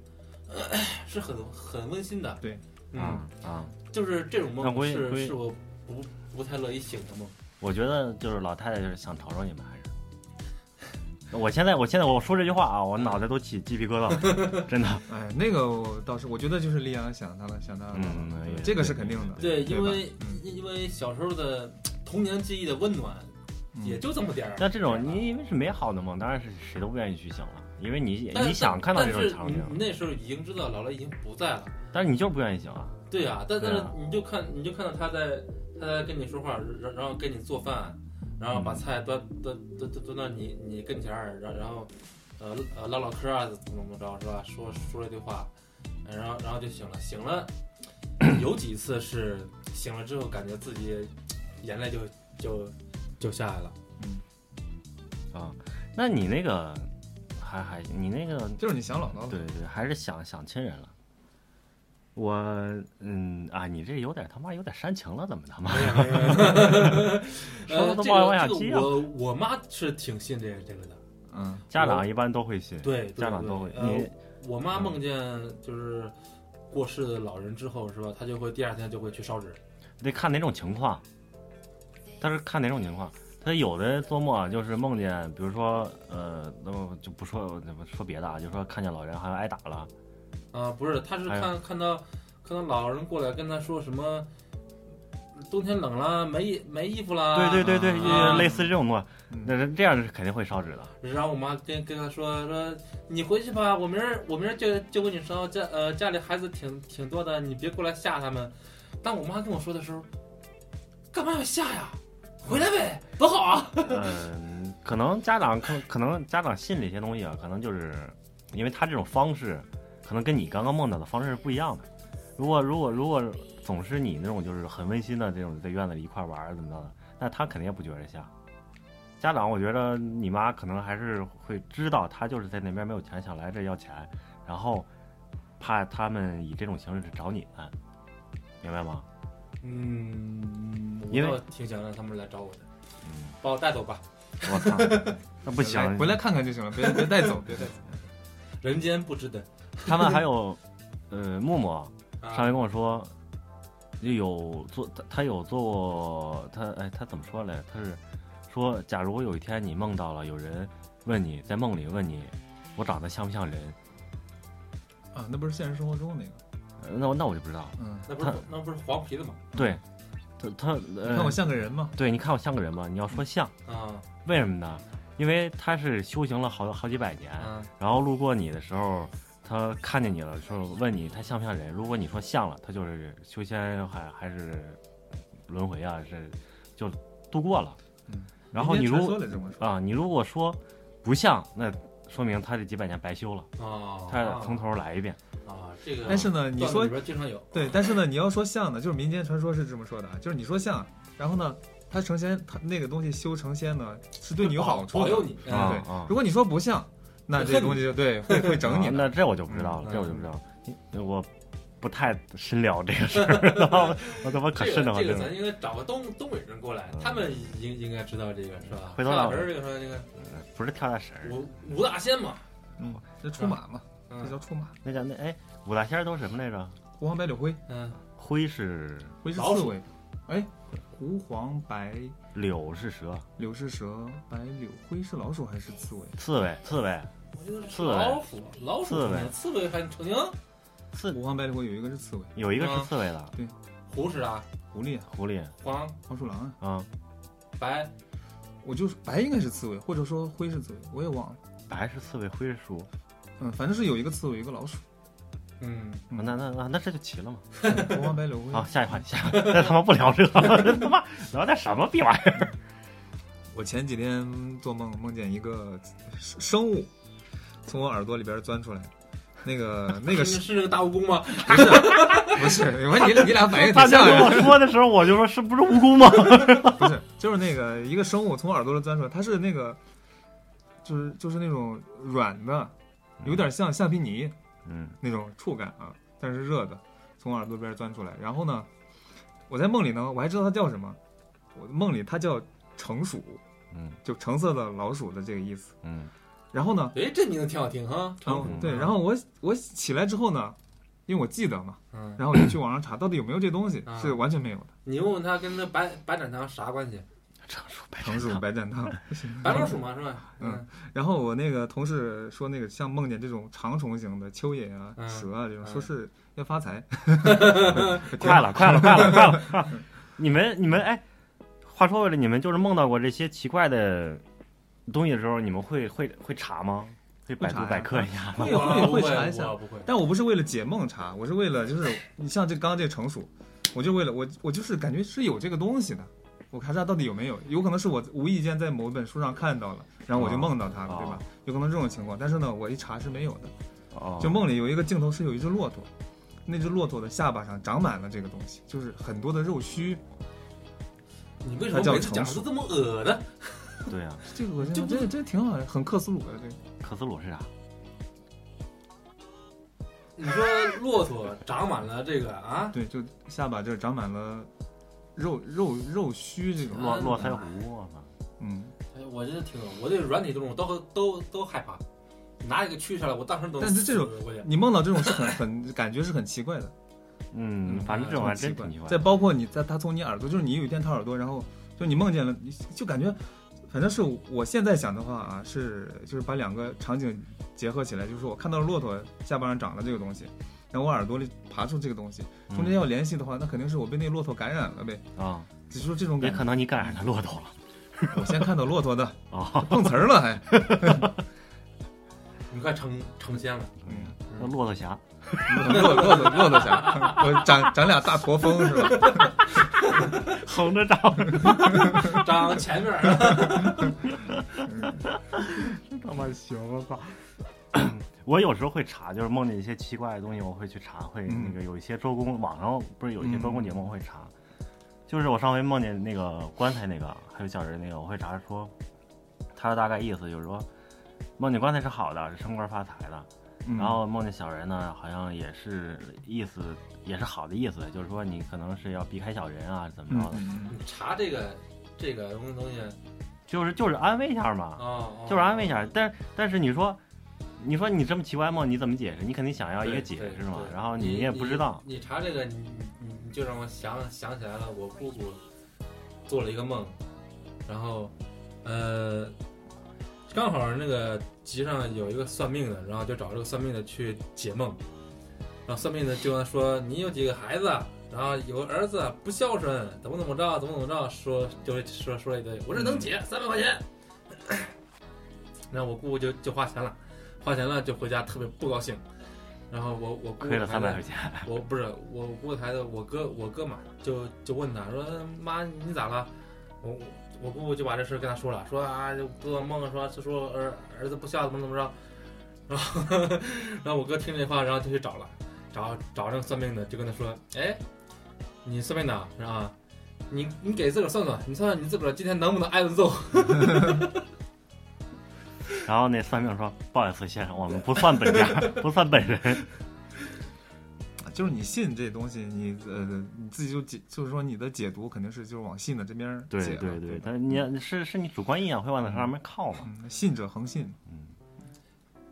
[coughs] 是很很温馨的。对，嗯，啊啊！就是这种那梦是是我不不太乐意醒的梦。我觉得就是老太太就是想吵吵你们，还是。我现在我现在我说这句话啊，我脑袋都起鸡皮疙瘩了，[laughs] 真的。哎，那个我倒是，我觉得就是丽阳想他了，想他了，嗯也这个是肯定的。对，因为嗯因因为小时候的童年记忆的温暖，嗯也就这么点儿。那这种你因为是美好的梦，当然是谁都不愿意去醒了，因为你你想看到这种场景那时候已经知道姥姥已经不在了。但是你就不愿意醒啊。对呀、但但是你就看你就看到他在他在跟你说话，然然后给你做饭，然后把嗯菜端端端端端到你你跟前儿，然然后呃呃唠唠嗑啊，怎么怎么着是吧？说说了一句话，呃然后然后就醒了，醒了有几次是醒了之后感觉自己眼泪就就就下来了。啊，那你那个还还你那个就是你想姥姥了。对对，还是想想亲人了。我嗯啊，你这有点他妈有点煽情了，怎么他妈？[laughs] 我我妈是挺信这个这个的，嗯，家长一般都会信，对，家长都会。你我妈梦见就是过世的老人之后是吧，她就会第二天就会去烧纸。得看哪种情况，但是看哪种情况。他有的做梦啊，就是梦见，比如说，呃，那么就不说不说别的啊，就说看见老人好像挨打了，啊，不是，他是看看到看到老人过来跟他说什么，冬天冷了，没衣没衣服啦。对对对对，啊类似这种梦，嗯那这样是肯定会烧纸的。然后我妈跟跟他说说，你回去吧，我明儿我明儿就就给你烧，家呃家里孩子挺挺多的，你别过来吓他们。但我妈跟我说的时候，干嘛要吓呀？回来呗，多好啊！[laughs] 嗯，可能家长可可能家长信这些东西啊，可能就是因为他这种方式，可能跟你刚刚梦到的方式是不一样的。如果如果如果总是你那种就是很温馨的这种在院子里一块玩儿怎么着的，那他肯定也不觉得像。家长，我觉得你妈可能还是会知道他就是在那边没有钱，想来这要钱，然后怕他们以这种形式找你们，明白吗？嗯，我因为倒挺想让他们来找我的，嗯，把我带走吧。我操，那不行，回来看看就行了，别别带走，[laughs] 别带走。人间不值得。他们还有，[laughs] 呃，木木上回啊，跟我说，有做他他有做过他哎他怎么说来？他是说，假如有一天你梦到了有人问你在梦里问你，我长得像不像人？啊，那不是现实生活中那个，呃那我那我就不知道。嗯，那不是那不是黄皮的吗？对，他他呃，你看我像个人吗？对，你看我像个人吗？你要说像，啊为什么呢？因为他是修行了好好几百年，啊然后路过你的时候，他看见你了，说问你他像不像人？如果你说像了，他就是修仙还还是轮回啊，是就度过了。嗯，然后你如啊，你如果说不像，那说明他这几百年白修了，啊！他从头来一遍。啊，这个但是呢，你说里边经常有对，但是呢，你要说像呢，就是民间传说是这么说的啊，就是你说像，然后呢，他成仙，他那个东西修成仙呢，是对你有好处的。保佑你啊对啊，如果你说不像，那这东西就对会会整你那这我就不知道了，嗯这我就不知道了。我不太深聊这个事儿，我他妈可这瘆得慌，真的。个这个。咱应该找个东东北人过来，嗯他们应应该知道这个是吧？回头让跳大神这个说这个不是跳大神儿，五五大仙嘛，嗯，这出马嘛，这嗯叫出马。那叫那哎，五大仙都什么来着？狐黄白柳灰，嗯，灰是灰是刺猬，哎，狐黄白柳是蛇，柳是蛇，白柳灰是老鼠还是刺猬？刺猬刺猬我觉得刺猬。老鼠，老鼠刺猬。刺猬还成精，刺狐黄白柳灰有一个是刺猬，有一个是嗯。刺猬的。对。狐是啥，狐狸、狐狸。黄。黄鼠狼啊。嗯，白。我就是白应该是刺猬，或者说灰是刺猬，我也忘了。白是刺猬，灰是鼠，嗯，反正是有一个刺猬，一个老鼠。嗯，嗯。那那那那这就齐了嘛。狐 [laughs] 黄白柳灰。好，下一话题，下一话题，[laughs] 那他妈不聊这个，这他妈聊点什么逼玩意儿？我前几天做梦梦见一个生物从我耳朵里边钻出来，那个 [laughs] 那个是是个大蜈蚣吗？[laughs] 不是？我说你你俩反应大挺像呀。家跟我说的时候，我就说是不是蜈蚣吗？[laughs] 不是，就是那个一个生物从耳朵里钻出来，它是那个，就是就是那种软的，有点像橡皮泥嗯那种触感啊，但是热的，从耳朵边钻出来。然后呢，我在梦里呢，我还知道它叫什么，我的梦里它叫橙鼠，嗯就橙色的老鼠的这个意思。嗯然后呢，哎，这名字挺好听哈。然后嗯对，然后我我起来之后呢，因为我记得嘛，嗯，然后我就去网上查到底有没有这东西，啊是完全没有的。你问问他跟那白白展堂啥关系？成熟白橙鼠鼠白展堂。[laughs] 白老鼠嘛是吧？嗯，然后我那个同事说，那个像梦见这种长虫型的蚯蚓啊、嗯蛇啊这种，嗯说是要发财。[laughs] 快了，快了，快了，快了！快了 [laughs] 你们你们哎，话说回来，你们就是梦到过这些奇怪的东西的时候，你们会会会查吗？会百度百科一下吗？[laughs] 会会会查一下不会。但我不是为了解梦查，我是为了就是你像这刚刚这成熟，我就为了我我就是感觉是有这个东西的，我查查到底有没有，有可能是我无意间在某本书上看到了，然后我就梦到它了，哦对吧？有可能这种情况，但是呢，我一查是没有的。哦，就梦里有一个镜头是有一只骆驼，那只骆驼的下巴上长满了这个东西，就是很多的肉须。你为什么每次讲的这么恶呢？对 [laughs] 呀，这个恶心就吗，这这挺好的，很克苏鲁的这个。克苏鲁是啥？你说骆驼长满了这个啊？对，就下巴这儿长满了肉肉肉须这种。络络腮胡，我操！嗯，哎，我觉得挺恶，我对软体动物都都都害怕，拿一个蛆下来，我当时都但是这种。你梦到这种是很很感觉是很奇怪的。嗯，反正这种还很奇怪真挺奇怪。再包括你在他从你耳朵，就是你有一天掏耳朵，然后就你梦见了，你就感觉，反正是我现在想的话啊，是就是把两个场景结合起来，就是我看到了骆驼下巴上长了这个东西，然后我耳朵里爬出这个东西，中间要联系的话，那肯定是我被那骆驼感染了呗。啊，只是说这种感觉，也可能你感染了骆驼了 [laughs] 我先看到骆驼的啊。碰瓷儿了还，[laughs] 你快成成仙了，[laughs] 骆驼侠，骆骆驼骆驼侠，我长长俩大驼峰是吧？[laughs] 横着长，[laughs] 长前面儿。真他妈行！我操！我有时候会查，就是梦见一些奇怪的东西，我会去查，会嗯那个有一些周公网上不是有一些周公解梦会查，就是我上回梦见那个棺材那个，还有小人那个，我会查说，他的大概意思就是说，梦见棺材是好的，是升官发财的，嗯然后梦见小人呢，好像也是意思也是好的意思，就是说你可能是要避开小人啊，怎么着的，嗯你查这个这个东西东西就是就是安慰一下嘛，啊，就是安慰一下。但但是你说，你说你这么奇怪梦，你怎么解释？你肯定想要一个解释嘛。对然后你也不知道，你。你查这个，你你你就让我想想起来了，我姑姑做了一个梦，然后呃，刚好那个集上有一个算命的，然后就找这个算命的去解梦，然后算命的就跟他说你有几个孩子，然后有个儿子？不孝顺，怎么怎么着，怎么怎么着，说 [laughs] 就说说了一堆，我这能解？三百块钱，然后我姑姑就就花钱了，花钱了就回家特别不高兴，然后我我姑姑亏了三百块钱。[laughs] 我不是我姑姑的孩子，我哥我哥嘛，就就问他说妈你咋了？我我我姑姑就把这事跟他说了，说啊就做梦说就说儿儿子不孝怎么怎么着，然后然后我哥听这话，然后就去找了，找找那个算命的，就跟他说，哎，你算命的是吧？你你给自个儿算算，你算算你自个儿今天能不能挨顿揍？[laughs] [laughs] 然后那算命说：“不好意思，先生，我们不算本家，不算本人。就是你信这东西，你呃你自己就解，就是说你的解读肯定是就是往信的这边儿对对对，吧但你是是你主观意愿会往那上面靠嘛？嗯，信者恒信。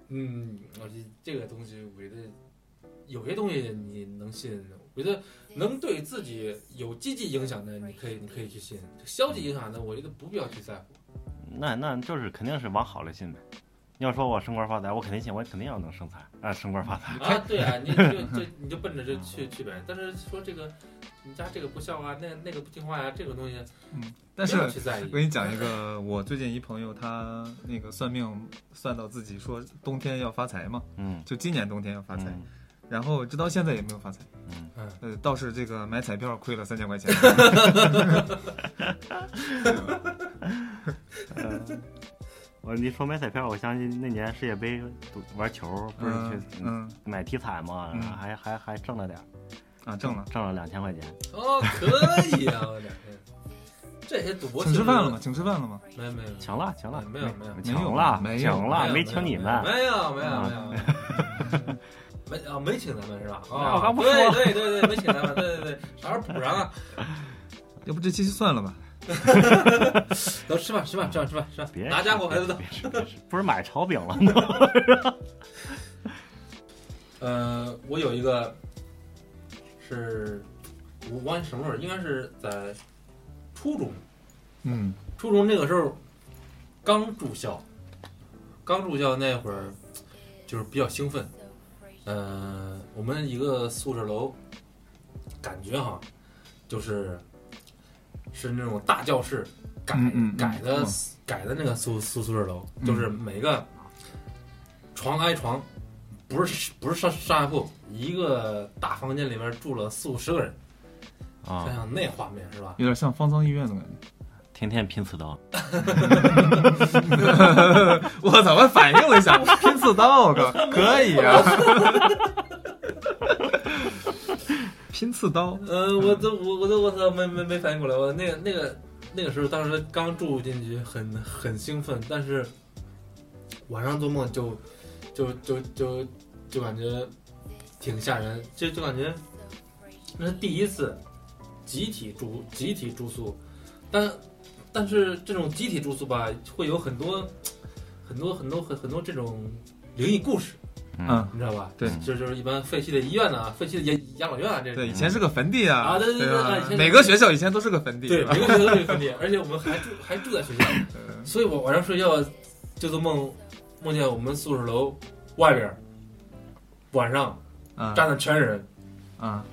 嗯，我觉得这个东西，我觉得有些东西你能信，我觉得能对自己有积极影响的，你可以你可以去信；消极影响的，我觉得不必要去在乎。那那就是肯定是往好了信呗。你要说我升官发财，我肯定信，我肯定要能生财啊，升官发财。啊，对啊，你就就你就奔着这去去呗。但是说这个你家这个不孝啊，那那个不听话呀、这个东西嗯但是要去在意我。跟你讲一个，我最近一朋友他那个算命算到自己说冬天要发财嘛，嗯，就今年冬天要发财，嗯然后直到现在也没有发财。嗯，嗯，呃，倒是这个买彩票亏了三千块钱。嗯我你说买彩票，我想起那年世界杯赌玩球，不是嗯去嗯买体彩嘛，嗯还还还挣了点儿，啊，挣了。挣了两千块钱。哦，可以啊，我两天。这些赌博请吃饭了吗？？请吃饭了吗？没有没有抢了，抢了，没有没有没有抢了，没有抢了，没请你们。没有没有啊没有。没啊，没请咱们是吧？[laughs] 我啊，刚不说对对对对，没请咱们，对对对，啥时候补上啊？要不这期就算了吧？[laughs] 走，吃饭吃饭吃饭吃饭吃饭，别拿家伙孩子走。别吃别吃，不是买炒饼了吗？[laughs] 呃，我有一个是，我忘记什么时候，应该是在初中，嗯初中那个时候刚住校，刚住校那会儿就是比较兴奋。呃，我们一个宿舍楼，感觉哈，就是是那种大教室改、改的、嗯改的那个宿宿宿舍楼，嗯就是每个床挨床，不是不是上上下铺，一个大房间里面住了四五十个人，想啊，想那画面是吧？有点像方舱医院的感觉。天天拼刺刀，[laughs] 我操！我反应了一下，拼刺刀，我靠，可以啊！[laughs] 拼刺刀，呃，我都我我都我操，没没没反应过来，我那个那个那个时候，当时刚住进去，很很兴奋，但是晚上做梦就就就就就感觉挺吓人，就就感觉那是第一次集体住集体住宿，但但是这种集体住宿吧，会有很多很多很多很很多这种灵异故事，嗯，你知道吧？对就就是一般废弃的医院呐、废弃的养养老院啊，这对，以前是个坟地啊，啊对对对以前每个学校以前都是个坟地，对，每个学校都是坟地，而且我们还住还住在学校，嗯 [laughs] 所以我晚上睡觉就做梦，梦见我们宿舍楼外边儿晚上啊站的全是人，啊，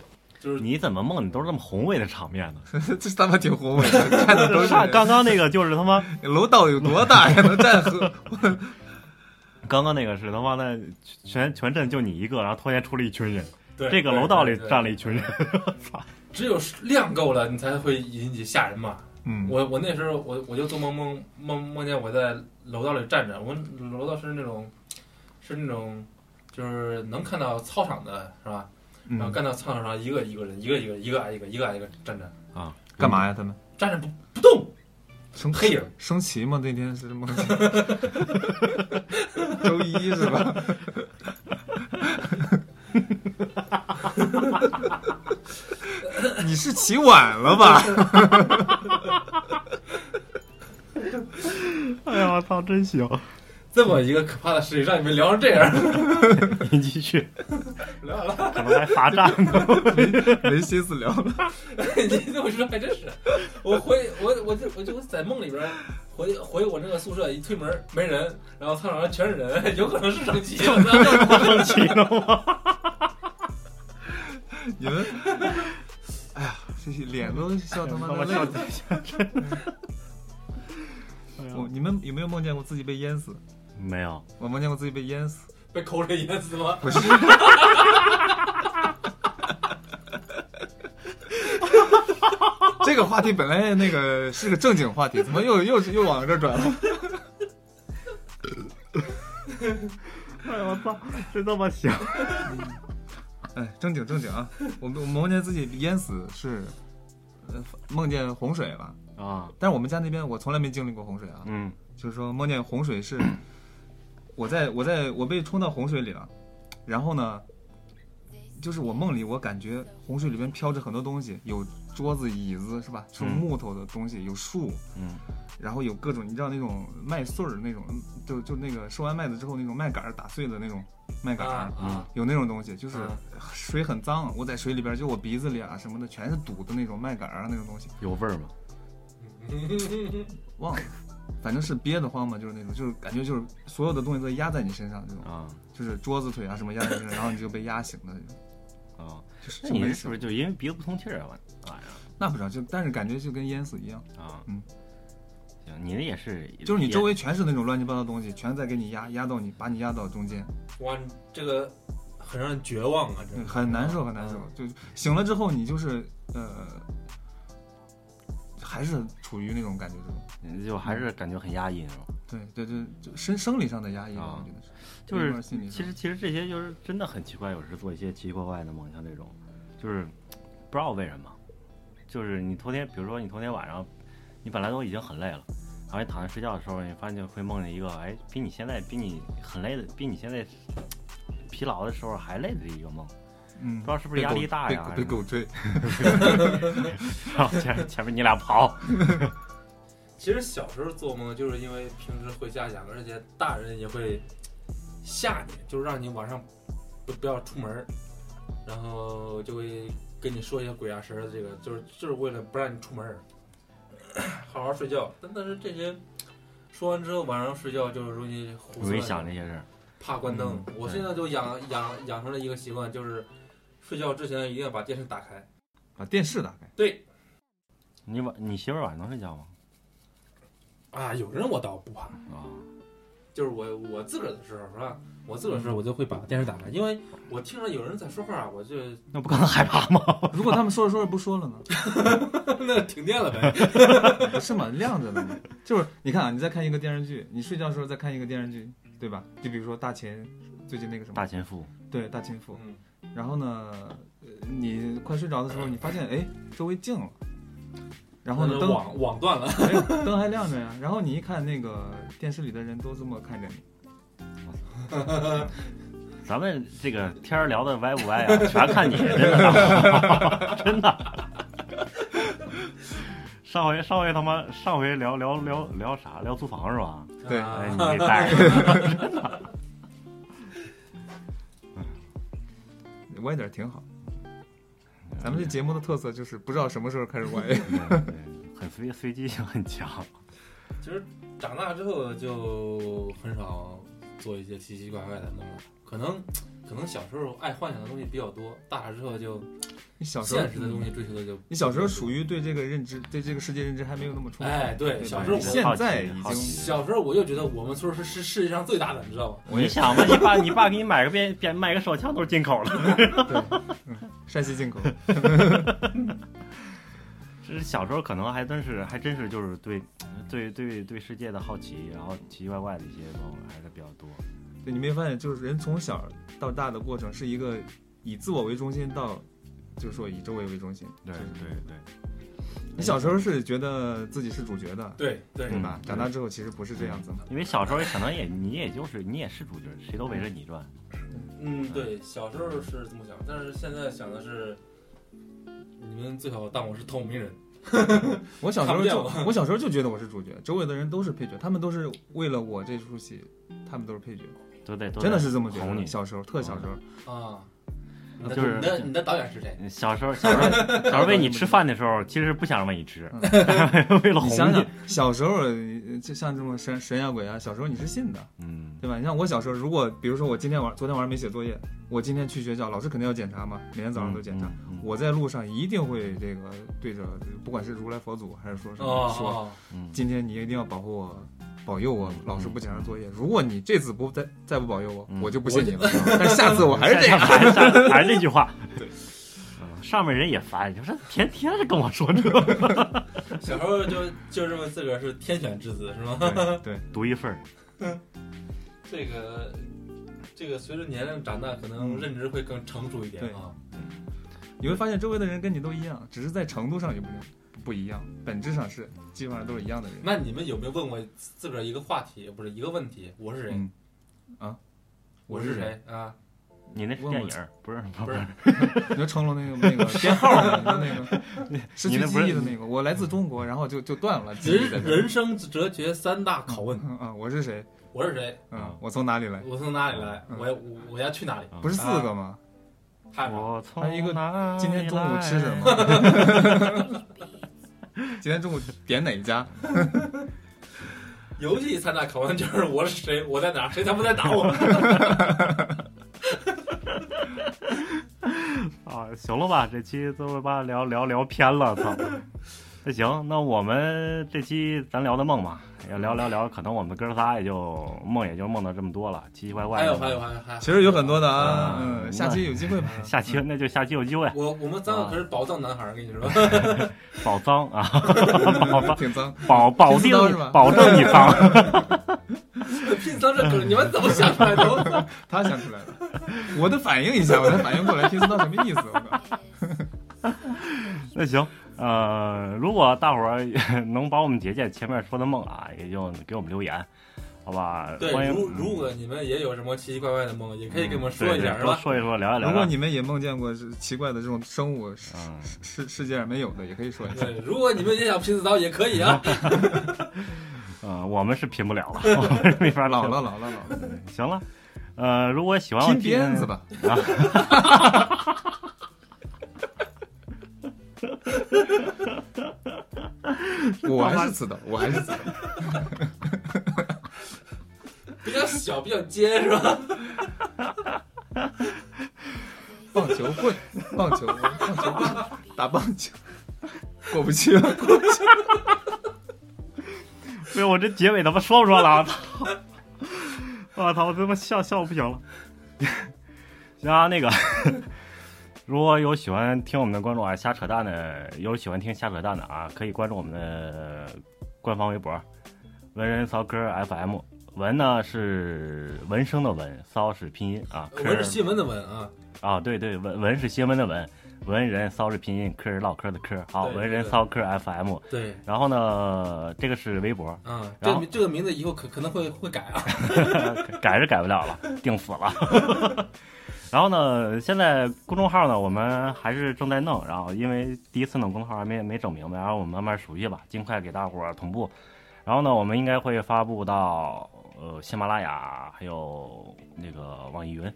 就是你怎么梦你都是这么宏伟的场面呢？[laughs] 这他妈挺宏伟的，看的都是上刚刚那个就是他妈，[laughs] 楼道有多大呀？能站河？刚刚那个是他妈的全全镇就你一个，然后突然间出了一群人，对这个楼道里站了一群人，[laughs] 只有量够了，你才会引起吓人嘛。嗯，我我那时候我我就做梦梦梦梦见我在楼道里站着，我们楼道是那种是那种就是能看到操场的是吧？然后嗯看到操场上一个一个人，一个一个一个挨一个一个挨一个站着啊，干嘛呀？他们站着不不动，升黑影。升旗吗？那天是梦见 [laughs] 周一是吧？[laughs] 你是起晚了吧？哎呀我操，真行！这么一个可怕的事情，让你们聊成这样，[laughs] 你继续，聊完了，[laughs] 可能还罚站呢。没心思聊了。[laughs] 你这么说还真是。我回我我就我就在梦里边回回我那个宿舍，一推门没人，然后操场上全是人，有可能是升旗，我操生气了吗？你们，哎呀，这些脸都笑他妈的累笑了。我你们有没有梦见过自己被淹死？没有，我梦见过自己被淹死，被口水淹死吗？不是。[laughs] 这个话题本来那个是个正经话题，怎么又又又往这儿转了？[laughs] 哎呀我操，真这么想？哎，正经正经啊！我们我梦见自己淹死是，呃，梦见洪水了。啊，但是我们家那边我从来没经历过洪水啊，嗯就是说梦见洪水是，我在我在我被冲到洪水里了，然后呢，就是我梦里我感觉洪水里边飘着很多东西，有桌子、椅子是吧？是嗯木头的东西，有树，嗯然后有各种你知道那种麦穗儿那种，就就那个收完麦子之后那种麦秆儿打碎的那种麦秆儿。啊啊，有那种东西，就是啊水很脏，我在水里边，就我鼻子里啊什么的全是堵的那种麦秆儿啊那种东西，有味儿吗？忘了，反正是憋得慌嘛，就是那种，就是感觉就是所有的东西都压在你身上，这种啊。就是桌子腿啊什么压在你身上，[laughs] 然后你就被压醒了那种，啊，就是那你没是不是就因为鼻子不通气儿啊？晚晚上？那不知道，就但是感觉就跟淹死一样，啊，嗯，行，你的也是，就是你周围全是那种乱七八糟的东西，全在给你压压到你，把你压到中间，哇，这个很让人绝望啊，真的。很难受很难受，就醒了之后你就是呃，还是处于那种感觉这种。就还是感觉很压抑那种。对对对，就生生理上的压抑，啊。我觉得是，就是其实其实这些就是真的很奇怪，有时做一些奇奇怪怪的梦，像这种，就是不知道为什么，就是你头天，比如说你头天晚上，你本来都已经很累了，然后你躺下睡觉的时候，你发现会梦见一个，哎，比你现在比你很累的，比你现在疲劳的时候还累的一个梦，嗯，不知道是不是压力大呀？被狗追，[laughs] 然后前前面你俩跑，[laughs] 其实小时候做梦，就是因为平时会瞎想，而且大人也会吓你，就是让你晚上不不要出门儿，然后就会跟你说一些鬼啊神的这个，就是就是为了不让你出门儿，[clears throat] 好好睡觉。但但是这些说完之后，晚上睡觉就容易胡思容易乱想这些事儿。怕关灯。嗯我现在就养养养成了一个习惯，就是睡觉之前一定要把电视打开。把电视打开，对你晚你媳妇晚上能睡觉吗？啊，有人我倒不怕，啊，就是我我自个儿的时候是吧？我自个儿的时候我就会把电视打开，因为我听着有人在说话，我就那不更害怕吗？[laughs] 如果他们说着说着不说了呢？[laughs] 那停电了呗。不是吗，亮着呢嘛。就是你看啊，你在看一个电视剧，你睡觉的时候在看一个电视剧，对吧？就比如说大秦最近那个什么，大前夫，对大秦赋，嗯，然后呢，呃你快睡着的时候，你发现哎周围静了，然后呢灯网网断了。没有灯还亮着呀，然后你一看那个电视里的人都这么看着你，[laughs] 咱们这个天儿聊的歪不歪啊？全看你，真的，[laughs] 真的。上回上回他妈上回聊聊聊聊啥？聊租房是吧？对 [laughs] 你给带上。歪点挺好。咱们这节目的特色就是不知道什么时候开始歪。很随随机性很强。其实长大之后就很少做一些奇奇怪怪的梦了，可能可能小时候爱幻想的东西比较多，大了之后就你小时候现实的东西追求的就你小时候属于对这个认知，对这个世界认知还没有那么充分。哎对小时候我现在已经，小时候我就觉得我们村是是世界上最大的，你知道吗？[laughs] 你想吧，你爸你爸给你买个变变买个手枪都是进口了。对，嗯，山西进口。[laughs] 这是小时候可能还真是还真是就是对对对对世界的好奇，然后奇奇怪怪的一些东西还是比较多。对，你没发现，就是人从小到大的过程是一个以自我为中心到，就是说以周围为中心。对就是对对，你小时候是觉得自己是主角的，对对对长大之后其实不是这样子嘛。因为小时候可能也你也就是你也是主角，谁都围着你转。嗯，对，小时候是这么想，但是现在想的是，你们最好当我是透明人。[laughs] 我小时候就我小时候就觉得我是主角，周围的人都是配角，他们都是为了我这出戏，他们都是配角，都得真的是这么觉得。哄你。小时候特小时候，啊，你就是你的你的导演是谁？小时候小时候小时候喂你吃饭的时候，其实不想喂你吃，[laughs] 为了哄你想想，小时候呃就像这种神神呀鬼啊，小时候你是信的，嗯，对吧？你像我小时候，如果比如说我今天晚昨天晚上没写作业，我今天去学校，老师肯定要检查嘛，每天早上都检查。嗯。嗯我在路上一定会这个对着，不管是如来佛祖还是说什么、哦说，今天你一定要保护我，保佑我嗯，老师不检查作业。如果你这次不再再不保佑我，嗯我就不信你了。但下次我还是这样。[laughs] 还是还是这句话。对上面人也烦，就说天天是跟我说这个，小时候就就认为自个儿是天选之子，是吗？对对，[laughs] 独一份儿。这个这个随着年龄长大，可能嗯认知会更成熟一点啊。你会发现周围的人跟你都一样，只是在程度上有不不一样，本质上是基本上都是一样的人。那你们有没有问过自个儿一个话题，不是一个问题？我是谁？嗯，啊，我是谁啊？你那是电影，不是不是 [laughs] 你说成龙那个那个编号的，那个失去你那不是记忆的那个，我来自中国，然后就就断了人。人生哲学三大拷问：嗯啊，我是谁？我是谁？嗯，我从哪里来？我从哪里来？嗯我要我我要去哪里？不是四个吗？我从还一个今天中午吃什？么？今天中午点哪家？[laughs] 游戏参加考完就是我是谁？我在哪儿？谁他妈在打我？[laughs] 啊，行了吧，这期都把聊聊聊偏了，操。那行，那我们这期咱聊的梦嘛，要聊聊聊，可能我们哥仨也就梦也就梦到这么多了，奇奇怪怪的。还有还有还有还有，其实有很多的啊，啊嗯，下期有机会吧。[laughs] 下期那就下期有机会，我我们三个可是宝藏男孩儿，跟你说。[laughs] 宝藏啊，宝藏，[laughs] 挺脏，保保定保证你脏。拼脏这梗，你们怎么想出来的？他想出来的。我得反应一下，我才反应过来，拼刺刀什么意思？我靠！那行，呃，如果大伙儿 [laughs] 能把我们姐姐前面说的梦啊，也就给我们留言，好吧？对，欢迎如如果你们也有什么奇奇怪怪的梦，也可以跟我们说一下，对对是吧？说一说，聊一聊。如果你们也梦见过奇怪的这种生物，世嗯，世世界上没有的，也可以说一下。对，如果你们也想拼刺刀，也可以啊。[laughs] [laughs] 嗯，我们是拼不了了，我们是没法拼老了，老了，老了，行了，呃，如果喜欢我拼鞭子吧。啊，我还是刺刀，我还是刺刀。[laughs] 比较小，比较尖，是吧？[laughs] 棒球棍，棒球，棒球棍，打棒球。过不去了，过不去了。对，我这结尾他妈说不说了？我操！[laughs] 我操！我他妈笑笑不行了。行啊，那个，如果有喜欢听我们的观众啊，瞎扯淡的，有喜欢听瞎扯淡的啊，可以关注我们的官方微博“文人骚嗑 FM”。文呢是文生的文，骚是拼音啊，文是新闻的文啊，啊，对对，文文是新闻的文，文人骚是拼音，嗑是唠嗑的嗑。好，文人骚嗑 FM。对，然后呢，这个是微博，嗯，然后这个这个名字以后可可能会会改啊。[laughs] 改是改不了了，定死了。然后呢，现在公众号呢，我们还是正在弄，然后因为第一次弄公众号还没没整明白，然后我们慢慢熟悉吧，尽快给大伙儿同步。然后呢，我们应该会发布到呃喜马拉雅，还有那个网易云，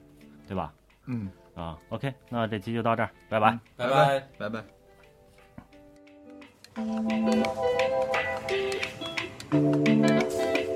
对吧？嗯，啊，OK，那这期就到这儿，拜拜。拜拜。拜拜。Thank